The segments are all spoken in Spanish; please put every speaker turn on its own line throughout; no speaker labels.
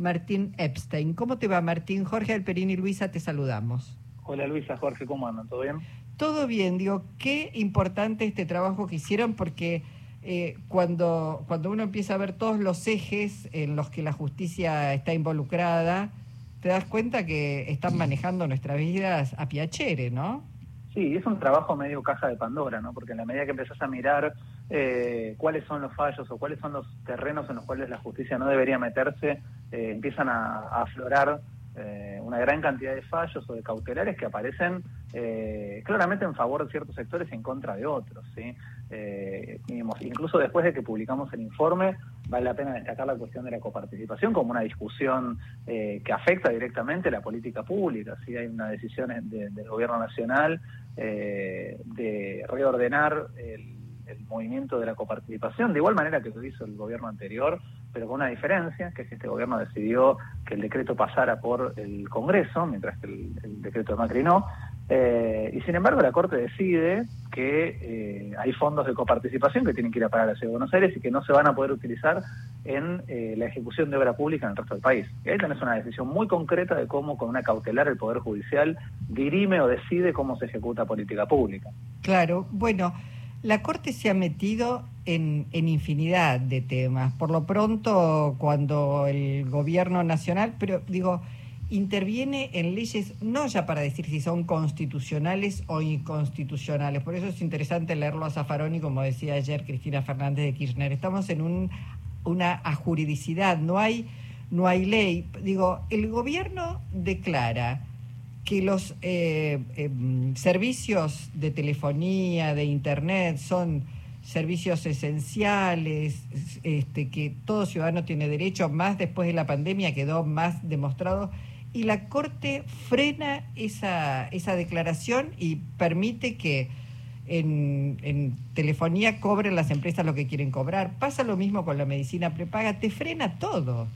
Martín Epstein. ¿Cómo te va, Martín? Jorge Alperín y Luisa, te saludamos.
Hola Luisa, Jorge, ¿cómo andan? ¿Todo bien?
Todo bien, digo, qué importante este trabajo que hicieron porque eh, cuando, cuando uno empieza a ver todos los ejes en los que la justicia está involucrada, te das cuenta que están manejando nuestras vidas a piacere, ¿no?
Sí, es un trabajo medio caja de Pandora, ¿no? Porque en la medida que empezás a mirar eh, cuáles son los fallos o cuáles son los terrenos en los cuales la justicia no debería meterse, eh, empiezan a, aflorar eh, una gran cantidad de fallos o de cautelares que aparecen claramente en favor de ciertos sectores y en contra de otros. ¿sí? incluso después de que publicamos el informe, vale la pena destacar la cuestión de la coparticipación como una discusión que afecta directamente la política pública. ¿sí? Hay una decisión del gobierno nacional de reordenar el el movimiento de la coparticipación, de igual manera que lo hizo el gobierno anterior, pero con una diferencia, que es que este gobierno decidió que el decreto pasara por el Congreso, mientras que el, decreto de Macri no, eh, y sin embargo la Corte decide que eh, hay fondos de coparticipación que tienen que ir a parar a la Ciudad de Buenos Aires y que no se van a poder utilizar en eh, la ejecución de obra pública en el resto del país. Y ahí tenés una decisión muy concreta de cómo con una cautelar el Poder Judicial dirime o decide cómo se ejecuta política pública.
Claro, bueno. La Corte se ha metido en, infinidad de temas. Por lo pronto, cuando el gobierno nacional, pero digo, interviene en leyes no ya para decir si son constitucionales o inconstitucionales. Por eso es interesante leerlo a Zaffaroni, como decía ayer Cristina Fernández de Kirchner. Estamos en un, una ajuridicidad, no hay, no hay ley. Digo, el gobierno declara que los eh, em, servicios de telefonía, de internet, son servicios esenciales, este, que todo ciudadano tiene derecho, más después de la pandemia quedó más demostrado, y la Corte frena esa, esa declaración y permite que en, en, telefonía cobren las empresas lo que quieren cobrar. Pasa lo mismo con la medicina prepaga, te frena todo.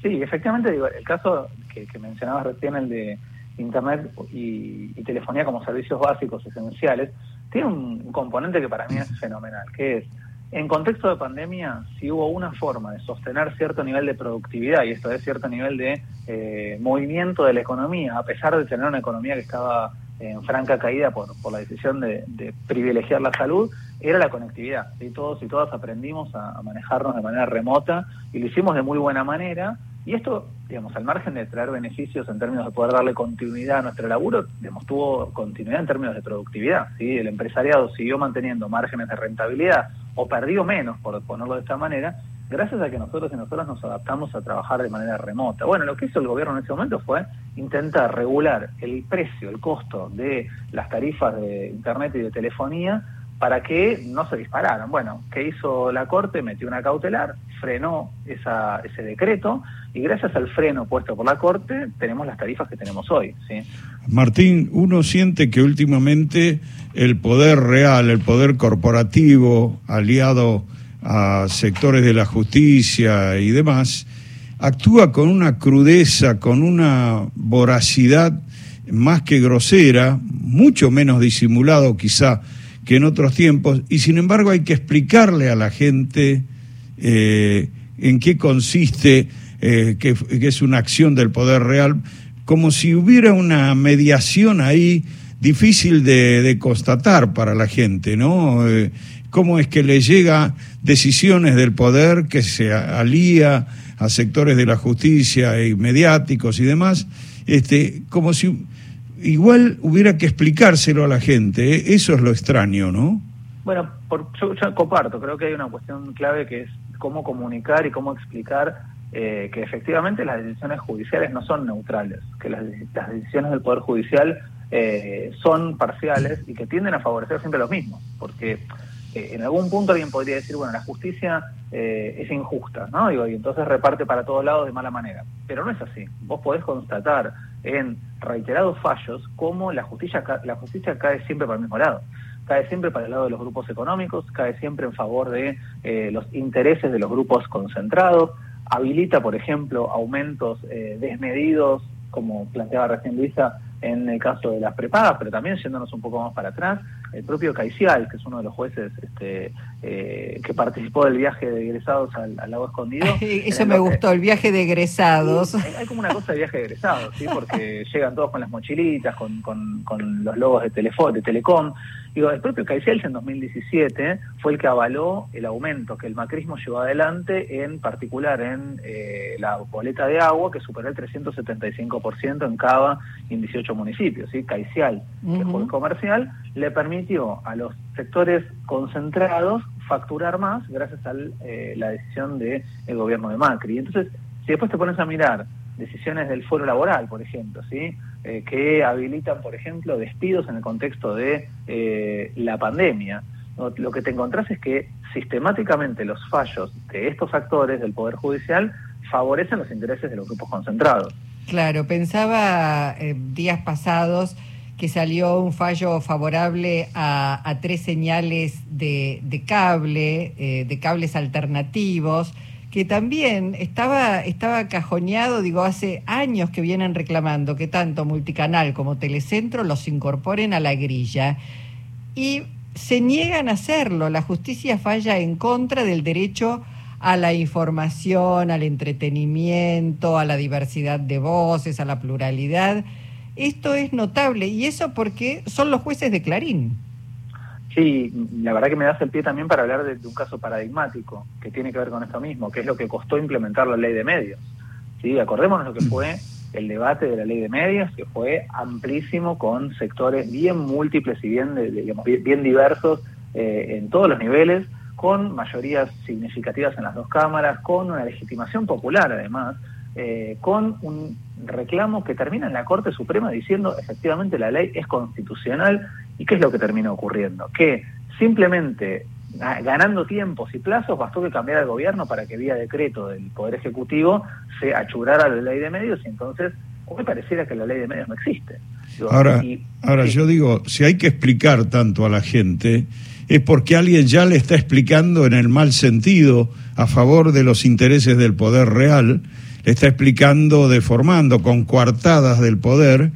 Sí, efectivamente, digo, el caso que, que mencionabas recién, el de Internet y, telefonía como servicios básicos esenciales, tiene un, componente que para mí es fenomenal, que es, en contexto de pandemia, si hubo una forma de sostener cierto nivel de productividad, y esto es cierto nivel de eh, movimiento de la economía, a pesar de tener una economía que estaba en franca caída por, por la decisión de, privilegiar la salud, era la conectividad. y Todos y todas aprendimos a, manejarnos de manera remota y lo hicimos de muy buena manera y esto, digamos, al margen de traer beneficios en términos de poder darle continuidad a nuestro laburo, digamos, tuvo continuidad en términos de productividad. ¿sí? El empresariado siguió manteniendo márgenes de rentabilidad o perdió menos, por ponerlo de esta manera, gracias a que nosotros y nosotras nos adaptamos a trabajar de manera remota. Bueno, lo que hizo el gobierno en ese momento fue intentar regular el precio, el costo de las tarifas de Internet y de telefonía para que no se dispararan. Bueno, ¿qué hizo la Corte? Metió una cautelar, frenó ese decreto y gracias al freno puesto por la Corte tenemos las tarifas que tenemos hoy.
Martín, uno siente que últimamente el poder real, el poder corporativo, aliado a sectores de la justicia y demás, actúa con una crudeza, con una voracidad más que grosera, mucho menos disimulado quizá que en otros tiempos, y sin embargo hay que explicarle a la gente eh, en qué consiste, eh, que, es una acción del poder real, como si hubiera una mediación ahí difícil de, constatar para la gente, ¿no? Eh, cómo es que le llega decisiones del poder que se alía a sectores de la justicia y mediáticos y demás, este, como si igual hubiera que explicárselo a la gente, ¿eh? eso es lo extraño, ¿no?
Bueno, por, yo, comparto, creo que hay una cuestión clave que es cómo comunicar y cómo explicar eh, que efectivamente las decisiones judiciales no son neutrales, que las, decisiones del Poder Judicial eh, son parciales y que tienden a favorecer siempre los mismos, porque en algún punto alguien podría decir, bueno, la justicia es injusta, ¿no? y entonces reparte para todos lados de mala manera, pero no es así. Vos podés constatar en reiterados fallos como la justicia, la justicia cae siempre para el mismo lado. Cae siempre para el lado de los grupos económicos, cae siempre en favor de eh, los intereses de los grupos concentrados, habilita, por ejemplo, aumentos eh, desmedidos, como planteaba recién Luisa, en el caso de las prepagas, pero también yéndonos un poco más para atrás, el propio Caicial, que es uno de los jueces este, eh, que participó del viaje de egresados al, lago escondido.
Eso me gustó, el viaje de egresados.
hay, como una cosa de viaje de egresados, ¿sí? porque llegan todos con las mochilitas, con, con, con los logos de, de Telecom. Digo, el propio Caiciel en 2017 fue el que avaló el aumento que el macrismo llevó adelante, en particular en eh, la boleta de agua, que superó el 375% en Cava y en 18 municipios. ¿sí? Caicial, que fue comercial, le permitió a los sectores concentrados facturar más gracias a eh, la decisión del gobierno de Macri. Entonces, si después te pones a mirar decisiones del foro laboral, por ejemplo, ¿sí? Eh, que habilitan, por ejemplo, despidos en el contexto de eh, la pandemia. Lo que te encontrás es que sistemáticamente los fallos de estos actores del Poder Judicial favorecen los intereses de los grupos concentrados.
Claro, pensaba días pasados que salió un fallo favorable a, tres señales de, cable, de cables alternativos, que también estaba, estaba cajoneado, digo, hace años que vienen reclamando que tanto Multicanal como Telecentro los incorporen a la grilla. Y se niegan a hacerlo. La justicia falla en contra del derecho a la información, al entretenimiento, a la diversidad de voces, a la pluralidad. Esto es notable y eso porque son los jueces de Clarín.
Sí, la verdad que me das el pie también para hablar de, un caso paradigmático que tiene que ver con esto mismo, que es lo que costó implementar la ley de medios. ¿sí? Acordémonos lo que fue el debate de la ley de medios, que fue amplísimo con sectores bien múltiples y bien, digamos, bien, diversos eh, en todos los niveles, con mayorías significativas en las dos cámaras, con una legitimación popular además, eh, con un reclamo que termina en la Corte Suprema diciendo efectivamente la ley es constitucional y qué es lo que termina ocurriendo, que simplemente ganando tiempos y plazos bastó que cambiara el gobierno para que vía decreto del Poder Ejecutivo se achurara la ley de medios y entonces hoy pareciera que la ley de medios no existe.
ahora, ahora yo digo, si hay que explicar tanto a la gente, es porque alguien ya le está explicando en el mal sentido a favor de los intereses del poder real está explicando, deformando, con coartadas del poder,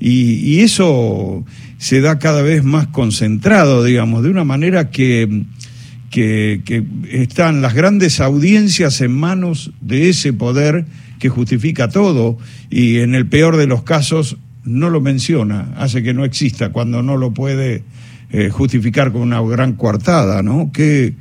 y, eso se da cada vez más concentrado, digamos, de una manera que, que, están las grandes audiencias en manos de ese poder que justifica todo y en el peor de los casos no lo menciona, hace que no exista cuando no lo puede eh, justificar con una gran coartada, ¿no? Qué,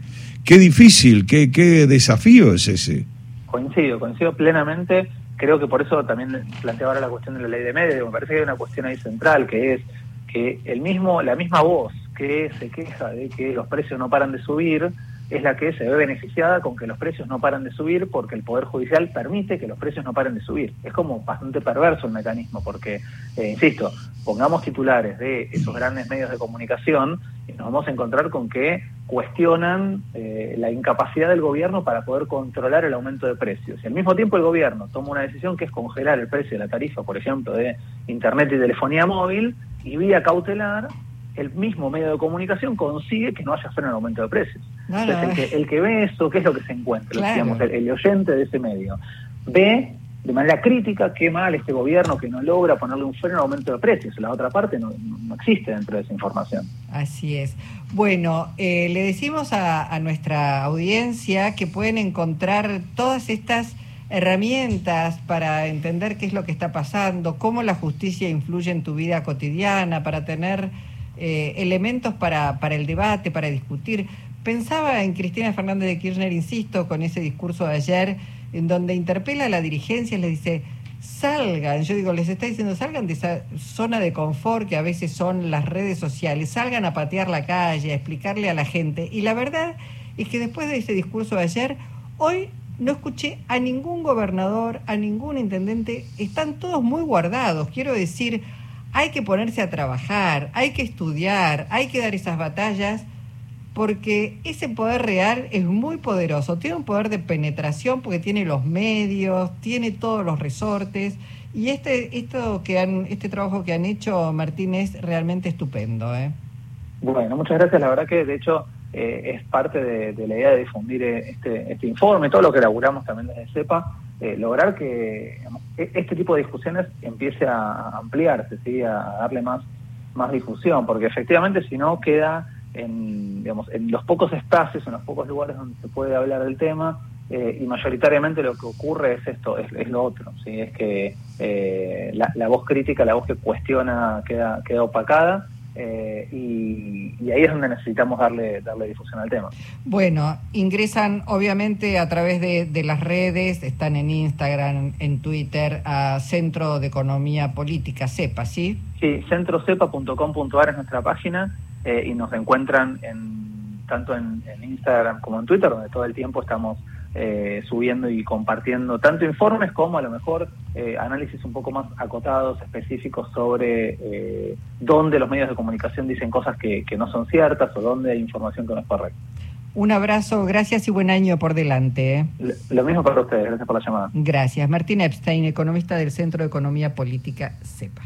qué difícil, qué, qué desafío es ese
coincido, coincido plenamente. Creo que por eso también planteaba ahora la cuestión de la ley de medios. Me parece que hay una cuestión ahí central, que es que el mismo, la misma voz que se queja de que los precios no paran de subir, es la que se ve beneficiada con que los precios no paran de subir porque el Poder Judicial permite que los precios no paren de subir. Es como bastante perverso el mecanismo porque, eh, insisto, pongamos titulares de esos grandes medios de comunicación y nos vamos a encontrar con que cuestionan eh, la incapacidad del gobierno para poder controlar el aumento de precios. Y al mismo tiempo el gobierno toma una decisión que es congelar el precio de la tarifa, por ejemplo, de Internet y telefonía móvil, y vía cautelar el mismo medio de comunicación consigue que no haya freno en aumento de precios. Entonces, el que, ve eso, ¿qué es lo que se encuentra? Digamos, el, oyente de ese medio ve de manera crítica qué mal este gobierno que no logra ponerle un freno en aumento de precios. La otra parte no, existe dentro de esa información.
Así es. Bueno, eh, le decimos a, a nuestra audiencia que pueden encontrar todas estas herramientas para entender qué es lo que está pasando, cómo la justicia influye en tu vida cotidiana, para tener eh, elementos para, para el debate, para discutir. Pensaba en Cristina Fernández de Kirchner, insisto, con ese discurso de ayer, en donde interpela a la dirigencia y le dice, salgan, yo digo, les está diciendo, salgan de esa zona de confort que a veces son las redes sociales, salgan a patear la calle, a explicarle a la gente. Y la verdad es que después de ese discurso de ayer, hoy no escuché a ningún gobernador, a ningún intendente, están todos muy guardados. Quiero decir, hay que ponerse a trabajar, hay que estudiar, hay que dar esas batallas, porque ese poder real es muy poderoso. Tiene un poder de penetración porque tiene los medios, tiene todos los resortes. Y este, esto que han, este trabajo que han hecho, Martín, es realmente estupendo. ¿eh?
Bueno, muchas gracias. La verdad que, de hecho, es parte de, la idea de difundir este, este informe, todo lo que elaboramos también desde CEPA, lograr que e, este tipo de discusiones empiece a ampliarse, ¿sí? a darle más, más difusión, porque efectivamente si no queda en, digamos, en los pocos espacios, en los pocos lugares donde se puede hablar del tema, eh, y mayoritariamente lo que ocurre es esto, es, lo otro, ¿sí? es que eh, la, voz crítica, la voz que cuestiona queda, queda opacada eh, y, ahí es donde necesitamos darle, darle difusión al tema.
Bueno, ingresan obviamente a través de, de las redes, están en Instagram, en Twitter, a Centro de Economía Política, CEPA, ¿sí?
Sí, centrocepa.com.ar es nuestra página y nos encuentran en, tanto en Instagram como en Twitter, donde todo el tiempo estamos eh, subiendo y compartiendo tanto informes como a lo mejor eh, análisis un poco más acotados, específicos sobre eh, dónde los medios de comunicación dicen cosas que, no son ciertas o dónde hay información que no es correcta.
Un abrazo, gracias y buen año por delante.
Lo mismo para ustedes, gracias por la llamada.
Gracias. Martín Epstein, economista del Centro de Economía Política CEPA.